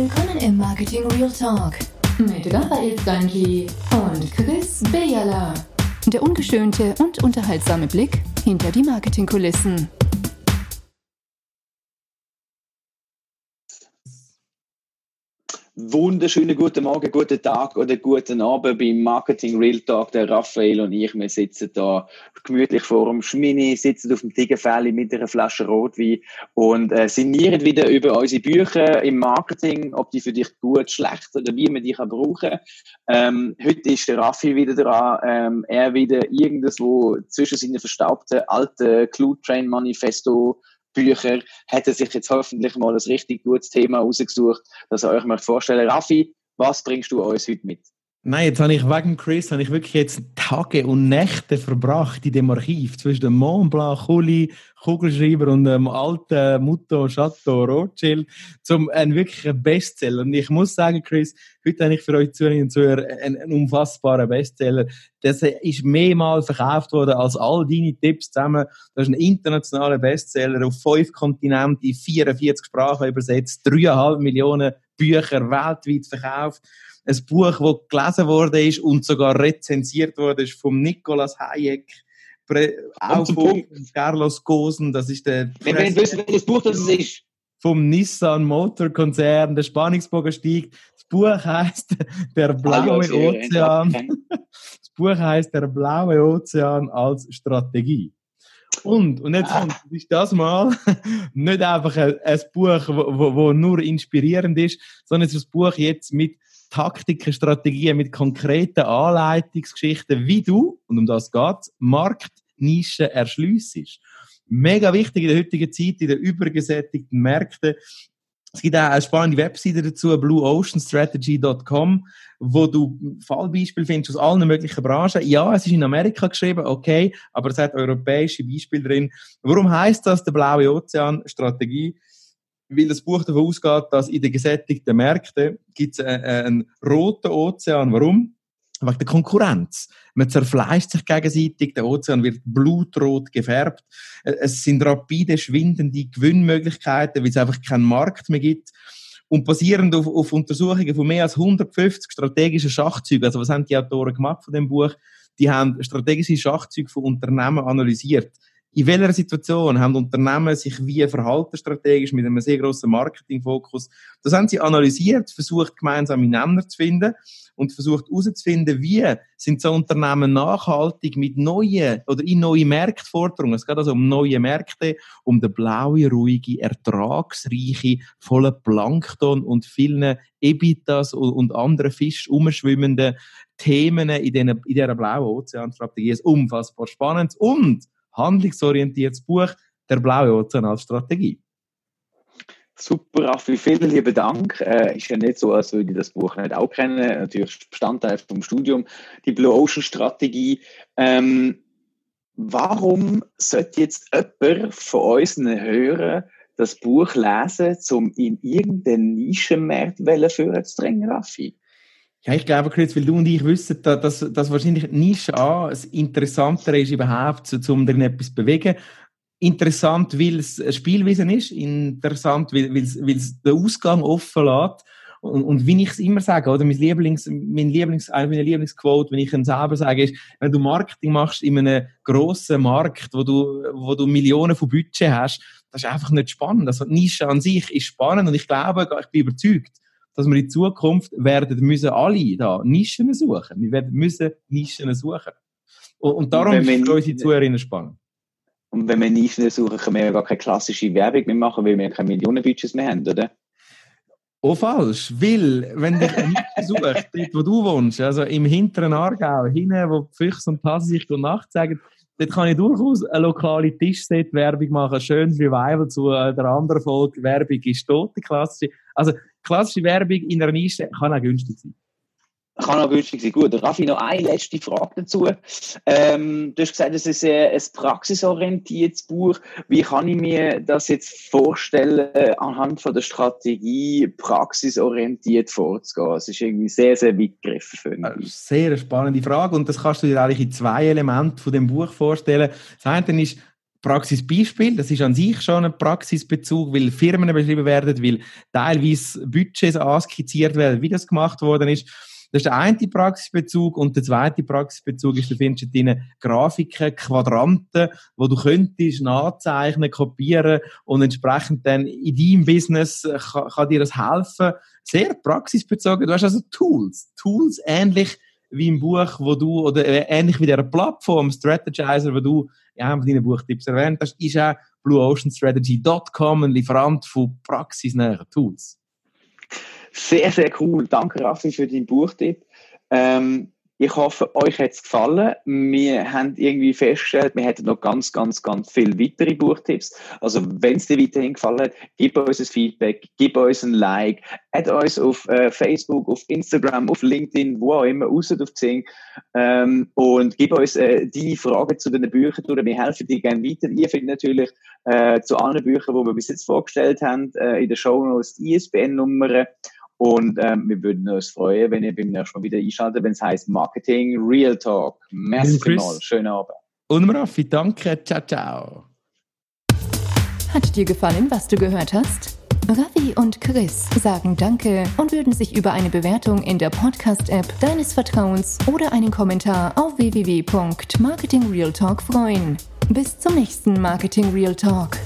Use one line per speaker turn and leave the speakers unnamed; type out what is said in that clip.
Willkommen im Marketing Real Talk mit Raphael Stanji und Chris Bejala. Der ungeschönte und unterhaltsame Blick hinter die Marketingkulissen.
Wunderschönen guten Morgen, guten Tag oder guten Abend beim Marketing Real Talk. Der Raphael und ich, wir sitzen da gemütlich vor dem Schmini, sitzen auf dem Tigerfälle mit einer Flasche Rotwein und äh, sinnieren wieder über unsere Bücher im Marketing, ob die für dich gut, schlecht oder wie man die kann brauchen. Ähm, heute ist der Raffi wieder dran, ähm, er wieder irgendwo zwischen seinen verstaubten alten Clue Train Manifesto Bücher, hat er sich jetzt hoffentlich mal ein richtig gutes Thema rausgesucht, das er euch vorstellen. Raffi, was bringst du uns heute mit?
Nein, jetzt habe ich wegen Chris habe ich wirklich jetzt Tage und Nächte verbracht in dem Archiv zwischen dem Mont Blanc, Kuli, Kugelschreiber und dem alten Mutto Chateau Rothschild zum einen wirklichen Bestseller. Und ich muss sagen, Chris, heute habe ich für euch Zuhörer einen, einen unfassbaren Bestseller. Das ist mehrmals verkauft worden als all deine Tipps zusammen. Das ist ein internationaler Bestseller auf fünf Kontinenten, in 44 Sprachen übersetzt, dreieinhalb Millionen Bücher weltweit verkauft ein Buch, das gelesen worden ist und sogar rezensiert worden ist vom Nicolas Hayek, auch von Carlos Gosen, das ist der...
Wenn wir nicht wissen, welches Buch das ist.
Vom Nissan Motor Konzern, der Spannungsbogen steigt. Das Buch heißt Der blaue Ozean. Das Buch heißt Der blaue Ozean als Strategie. Und, und jetzt ah. kommt, ist das mal nicht einfach ein, ein Buch, wo, wo, wo nur inspirierend ist, sondern es ist ein Buch jetzt mit Taktiken, Strategien, mit konkreten Anleitungsgeschichten, wie du, und um das geht Marktnischen erschliessest. Mega wichtig in der heutigen Zeit, in den übergesättigten Märkten. Es gibt auch eine spannende Webseite dazu, blueoceanstrategy.com, wo du Fallbeispiele findest aus allen möglichen Branchen. Ja, es ist in Amerika geschrieben, okay, aber es hat europäische Beispiele drin. Warum heißt das der blaue Ozean Strategie? Weil das Buch davon ausgeht, dass in den gesättigten Märkten gibt es einen, einen roten Ozean. Warum? Wegen der Konkurrenz. Man zerfleischt sich gegenseitig, der Ozean wird blutrot gefärbt. Es sind rapide, schwindende Gewinnmöglichkeiten, weil es einfach keinen Markt mehr gibt. Und basierend auf, auf Untersuchungen von mehr als 150 strategischen Schachzügen, also was haben die Autoren gemacht von dem Buch? Die haben strategische Schachzüge von Unternehmen analysiert in welcher Situation haben Unternehmen sich wie verhalten strategisch mit einem sehr grossen Marketingfokus? Das haben sie analysiert, versucht gemeinsame Nenner zu finden und versucht herauszufinden, wie sind so Unternehmen nachhaltig mit neuen oder in neue Marktforderungen. Es geht also um neue Märkte, um den blauen, ruhige, ertragsreiche, voller Plankton und vielen Ebitas und anderen Fisch umschwimmenden Themen in dieser, in dieser blauen Ozeanstrategie. Es ist unfassbar spannend und handlungsorientiertes Buch, der blaue Ozean als Strategie.
Super, Raffi, vielen lieben Dank. Äh, ist ja nicht so, als würde ich das Buch nicht auch kennen. Natürlich Bestandteil vom Studium, die Blue Ocean Strategie. Ähm, warum sollte jetzt jemand von unseren Hörern das Buch lesen, um in irgendeinen Nischenmarkt zu drängen, Raffi?
Ja, ich glaube, Chris, weil du und ich wissen, dass, dass wahrscheinlich Nische A das Interessantere ist überhaupt, um darin etwas zu bewegen. Interessant, weil es ein Spielwesen ist. Interessant, weil, es, weil es den Ausgang offen lässt. Und, und wie ich es immer sage, oder mein Lieblings, mein Lieblings, eine Lieblingsquote, wenn ich es selber sage, ist, wenn du Marketing machst in einem grossen Markt, wo du, wo du Millionen von Budget hast, das ist einfach nicht spannend. Also Nische an sich ist spannend und ich glaube, ich bin überzeugt, dass wir in Zukunft werden müssen alle da Nischen suchen. Wir werden müssen Nischen suchen. Und, und darum ist für unsere Zuhörerinnen spannend.
Und wenn wir Nischen suchen, können wir ja gar keine klassische Werbung mehr machen, weil wir keine Millionenbudgets mehr haben, oder?
Oh, falsch. Weil, wenn dich Nische sucht, dort wo du wohnst, also im hinteren Aargau, hinten, wo die Füchse und Hasen sich gute Nacht sagen, dort kann ich durchaus eine lokale Tischset-Werbung machen, schönes Revival zu der anderen Folge. Werbung ist tot, die klassische. Also, klassische Werbung in einer Nische kann auch günstig sein.
Kann auch günstig sein. Gut, Raffi, noch eine letzte Frage dazu. Ähm, du hast gesagt, es ist ein, ein praxisorientiertes Buch. Wie kann ich mir das jetzt vorstellen, anhand von der Strategie praxisorientiert vorzugehen? Es ist irgendwie sehr, sehr weit gegriffen.
Sehr spannende Frage und das kannst du dir eigentlich in zwei Elementen von dem Buch vorstellen. Das eine ist Praxisbeispiel, das ist an sich schon ein Praxisbezug, weil Firmen beschrieben werden, weil teilweise Budgets anskizziert werden, wie das gemacht worden ist. Das ist der eine Praxisbezug und der zweite Praxisbezug ist, du findest drin Grafiken, Quadranten, wo du könntest nachzeichnen, kopieren und entsprechend dann in deinem Business kann, kann dir das helfen. Sehr praxisbezogen. Du hast also Tools. Tools ähnlich wie im Buch, wo du, oder ähnlich wie der Plattform Strategizer, wo du ja, in deinen Buchtipps erwähnt hast, ist auch blueoceanstrategy.com ein Lieferant von praxisnähen Tools.
Sehr, sehr cool. Danke, Raffi, für deinen Buchtipp. Ähm, ich hoffe, euch hat es gefallen. Wir haben irgendwie festgestellt, wir hätten noch ganz, ganz, ganz viele weitere Buchtipps. Also, wenn es dir weiterhin gefallen hat, gib uns ein Feedback, gib uns ein Like, add uns auf äh, Facebook, auf Instagram, auf LinkedIn, wo auch immer, raus auf Zing. Ähm, und gib uns äh, deine Fragen zu den Büchern durch. Wir helfen dir gerne weiter. Ihr findet natürlich äh, zu allen Büchern, die wir bis jetzt vorgestellt haben, äh, in der Show Notes die ISBN-Nummern und ähm, wir würden uns freuen, wenn ihr beim nächsten Mal wieder einschaltet, wenn es heißt Marketing Real Talk. Merci vielmals. Schönen Abend.
Und Raffi, danke. Ciao, ciao.
Hat dir gefallen, was du gehört hast? Ravi und Chris sagen Danke und würden sich über eine Bewertung in der Podcast-App deines Vertrauens oder einen Kommentar auf www.marketingrealtalk freuen. Bis zum nächsten Marketing Real Talk.